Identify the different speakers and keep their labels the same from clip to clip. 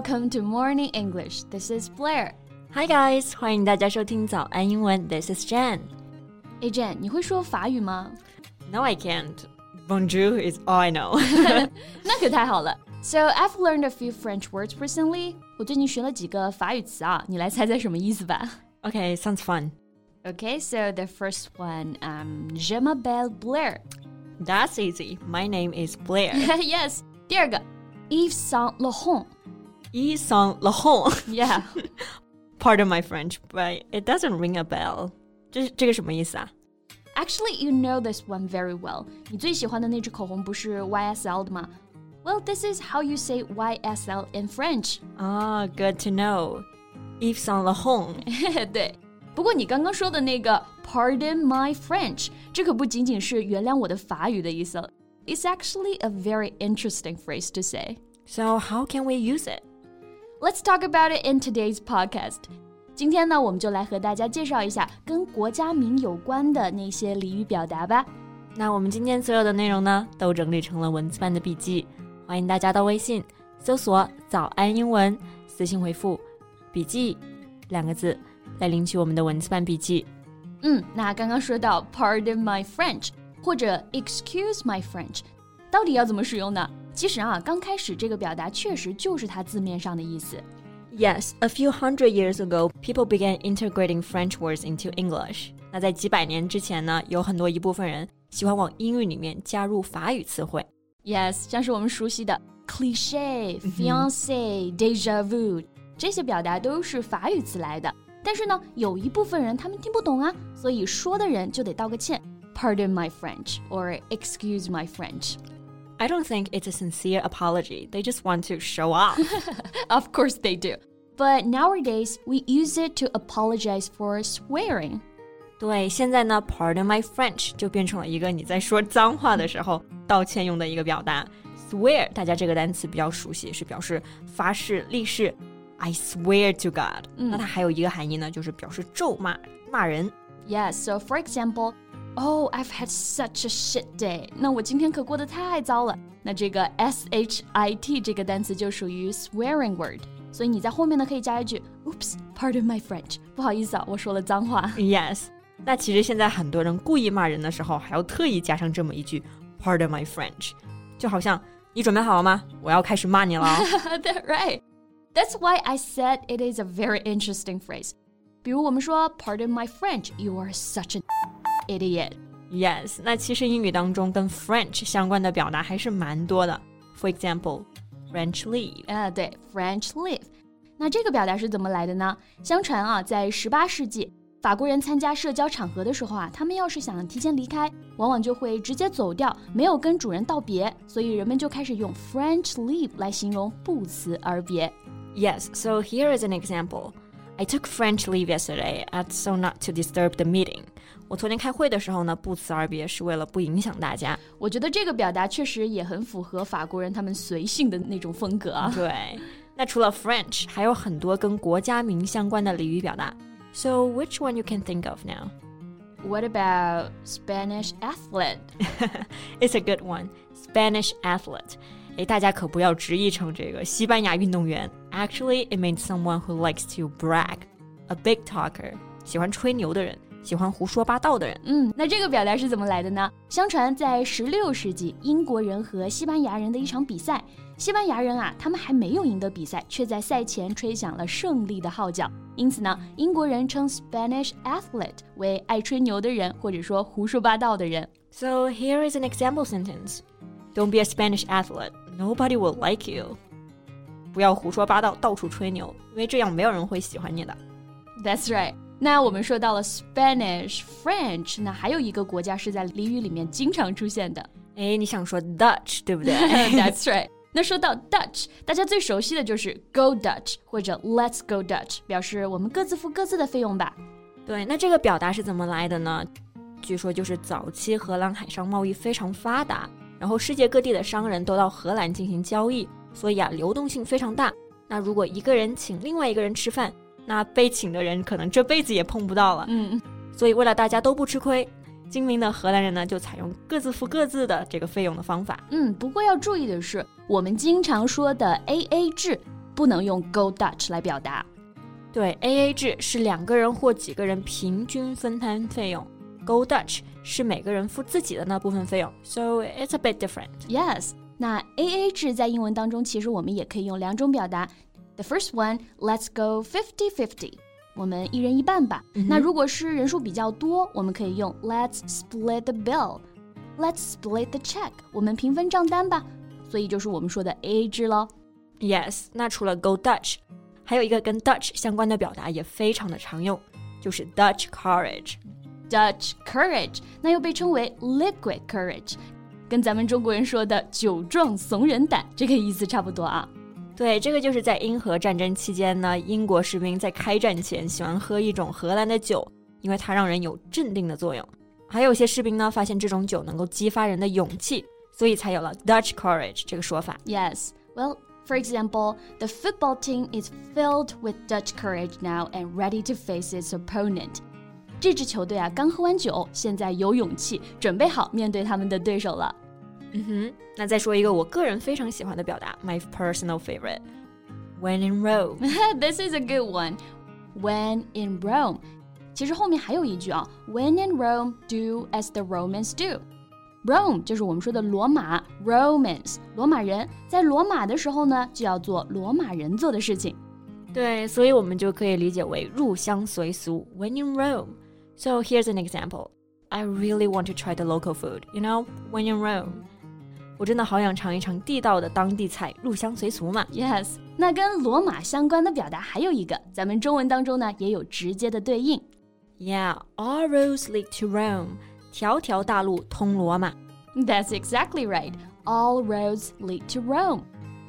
Speaker 1: welcome to Morning English. This is Blair.
Speaker 2: Hi guys，欢迎大家收听早安英文。This is Jen.
Speaker 1: Hey Jen，你会说法语吗？
Speaker 2: No, I can't. Bonjour is all I know.
Speaker 1: 那可太好了。So I've learned a few French words recently. 我最近学了几个法语词啊，你来猜猜什么意思吧？
Speaker 2: Okay, sounds fun.
Speaker 1: Okay, so the first one, um, je m'appelle Blair.
Speaker 2: That's easy. My name is Blair.
Speaker 1: yes. 第二个，Yves Saint Laurent.
Speaker 2: Yves Saint Laurent.
Speaker 1: Yeah.
Speaker 2: Pardon my French, but it doesn't ring a bell. 这这个什么意思啊？
Speaker 1: Actually, you know this one very well. 你最喜欢的那支口红不是 YSL 的吗？Well, this is how you say YSL in French.
Speaker 2: Ah, good to know. Yves Saint Laurent.
Speaker 1: 对。不过你刚刚说的那个 "Pardon my French"，这可不仅仅是原谅我的法语的意思。It's actually a very interesting phrase to say.
Speaker 2: So how can we use it?
Speaker 1: Let's talk about it in today's podcast. 今天呢，我们就来和大家介绍一下跟国家名有关的那些俚语表达吧。
Speaker 2: 那我们今天所有的内容呢，都整理成了文字版的笔记，欢迎大家到微信搜索“早安英文”，私信回复“笔记”两个字。来领取我们的文字版笔记。
Speaker 1: 嗯，那刚刚说到 Pardon my French 或者 Excuse my French，到底要怎么使用呢？其实啊，刚开始这个表达确实就是它字面上的意思。
Speaker 2: Yes, a few hundred years ago, people began integrating French words into English. 那在几百年之前呢，有很多一部分人喜欢往英语里面加入法语词汇。
Speaker 1: Yes，像是我们熟悉的 cliché、fiancé、déjà vu 这些表达都是法语词来的。但是呢，有一部分人他们听不懂啊，所以说的人就得道个歉，Pardon my French or excuse my French.
Speaker 2: I don't think it's a sincere apology. They just want to show off.
Speaker 1: of course they do. But nowadays we use it to apologize for swearing.
Speaker 2: 对，现在呢，Pardon my French 就变成了一个你在说脏话的时候道歉用的一个表达。Swear，大家这个单词比较熟悉，是表示发誓、立誓。I swear to God，、嗯、那它还有一个含义呢，就是表示咒骂、骂人。
Speaker 1: Yes, so for example, Oh, I've had such a shit day. 那我今天可过得太糟了。那这个 s h i t 这个单词就属于 swearing word，所以你在后面呢可以加一句 Oops, pardon my French，不好意思啊，我说了脏话。
Speaker 2: Yes，那其实现在很多人故意骂人的时候，还要特意加上这么一句 Pardon my French，就好像你准备好了吗？我要开始骂你了。
Speaker 1: That right. That's why I said it is a very interesting phrase. 比如我们说 "Pardon my French, you are such an idiot."
Speaker 2: Yes，那其实英语当中跟 French 相关的表达还是蛮多的。For example, French leave.
Speaker 1: 啊，对，French leave。那这个表达是怎么来的呢？相传啊，在十八世纪，法国人参加社交场合的时候啊，他们要是想提前离开，往往就会直接走掉，没有跟主人道别，所以人们就开始用 French leave 来形容不辞而别。
Speaker 2: Yes, so here is an example. I took French leave yesterday, so not to disturb the meeting. 我昨天开会的时候呢，不辞而别是为了不影响大家。
Speaker 1: 我觉得这个表达确实也很符合法国人他们随性的那种风格啊。
Speaker 2: 对，那除了 French，还有很多跟国家名相关的俚语表达。So which one you can think of now?
Speaker 1: What about Spanish athlete?
Speaker 2: it's a good one. Spanish athlete. 哎，大家可不要直译成这个西班牙运动员。Actually, it means someone who likes to brag, a big talker，喜欢吹牛的人， 喜欢胡说八道的人。
Speaker 1: 嗯，那这个表达是怎么来的呢？相传在十六世纪，英国人和西班牙人的一场比赛，西班牙人啊，他们还没有赢得比赛，却在赛前吹响了胜利的号角。因此呢，英国人称 Spanish athlete 为爱吹牛的人，或者说胡说八道的人。
Speaker 2: So here is an example sentence. Don't be a Spanish athlete. Nobody will like you. 不要胡说八道，到处吹牛，因为这样没有人会喜欢你的。
Speaker 1: That's right. 那我们说到了 Spanish、French，那还有一个国家是在俚语里面经常出现的。
Speaker 2: 哎，你想说 Dutch 对不对？
Speaker 1: That's right. 那说到 Dutch，大家最熟悉的就是 Go Dutch 或者 Let's Go Dutch，表示我们各自付各自的费用吧。
Speaker 2: 对，那这个表达是怎么来的呢？据说就是早期荷兰海上贸易非常发达。然后世界各地的商人都到荷兰进行交易，所以啊流动性非常大。那如果一个人请另外一个人吃饭，那被请的人可能这辈子也碰不到了。
Speaker 1: 嗯，
Speaker 2: 所以为了大家都不吃亏，精明的荷兰人呢就采用各自付各自的这个费用的方法。
Speaker 1: 嗯，不过要注意的是，我们经常说的 A A 制。不能用 Go Dutch 来表达。
Speaker 2: 对，AA 制是两个人或几个人平均分摊费用，Go Dutch 是每个人付自己的那部分费用，so it's a bit different.
Speaker 1: Yes，那 AA 制在英文当中，其实我们也可以用两种表达。The first one, let's go fifty-fifty，我们一人一半吧。
Speaker 2: 嗯哼
Speaker 1: 那如果是人数比较多，我们可以用 Let's split the bill。Let's split the check，我们平分账单吧。所以就是我们说的 AA 制喽。
Speaker 2: Yes，那除了 Go Dutch，还有一个跟 Dutch 相关的表达也非常的常用，就是 Dutch courage。
Speaker 1: Dutch courage，那又被称为 liquid courage，跟咱们中国人说的酒壮怂人胆这个意思差不多啊。
Speaker 2: 对，这个就是在英荷战争期间呢，英国士兵在开战前喜欢喝一种荷兰的酒，因为它让人有镇定的作用。还有些士兵呢，发现这种酒能够激发人的勇气，所以才有了 Dutch courage 这个说法。
Speaker 1: Yes. Well, for example, the football team is filled with Dutch courage now and ready to face its opponent. 这支球队啊，刚喝完酒，现在有勇气，准备好面对他们的对手了。
Speaker 2: 嗯哼，那再说一个我个人非常喜欢的表达，my personal favorite。When in Rome，
Speaker 1: This is a good one. When in Rome，其实后面还有一句啊，When in Rome, do as the Romans do. Rome 就是我们说的罗马，Romans 罗马人，在罗马的时候呢，就要做罗马人做的事情。
Speaker 2: 对，所以我们就可以理解为入乡随俗。When in Rome。So here's an example. I really want to try the local food. You know, when in Rome. 我真的好想尝一尝地道的当地菜，入乡随俗嘛。
Speaker 1: Yes，那跟罗马相关的表达还有一个，咱们中文当中呢也有直接的对应。
Speaker 2: Yeah, all roads lead to Rome. 条条大路通罗马。
Speaker 1: That's exactly right. All roads lead to Rome.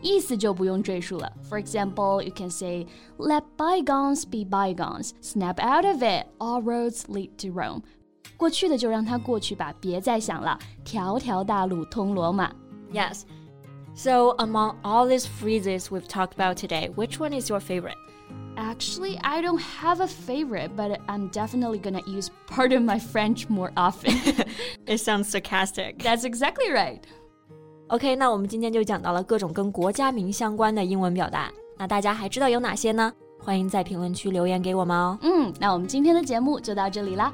Speaker 1: 意思就不用赘述了。For example, you can say, "Let bygones be bygones. Snap out of it. All roads lead to Rome." 过去的就让它过去吧，别再想了。条条大路通罗马。
Speaker 2: Yes. So among all these phrases we've talked about today, which one is your favorite?
Speaker 1: Actually, I don't have a favorite, but I'm definitely gonna use pardon my French more often.
Speaker 2: it sounds sarcastic.
Speaker 1: That's exactly right.
Speaker 2: OK，那我们今天就讲到了各种跟国家名相关的英文表达。那大家还知道有哪些呢？欢迎在评论区留言给我们哦。
Speaker 1: 嗯，那我们今天的节目就到这里啦。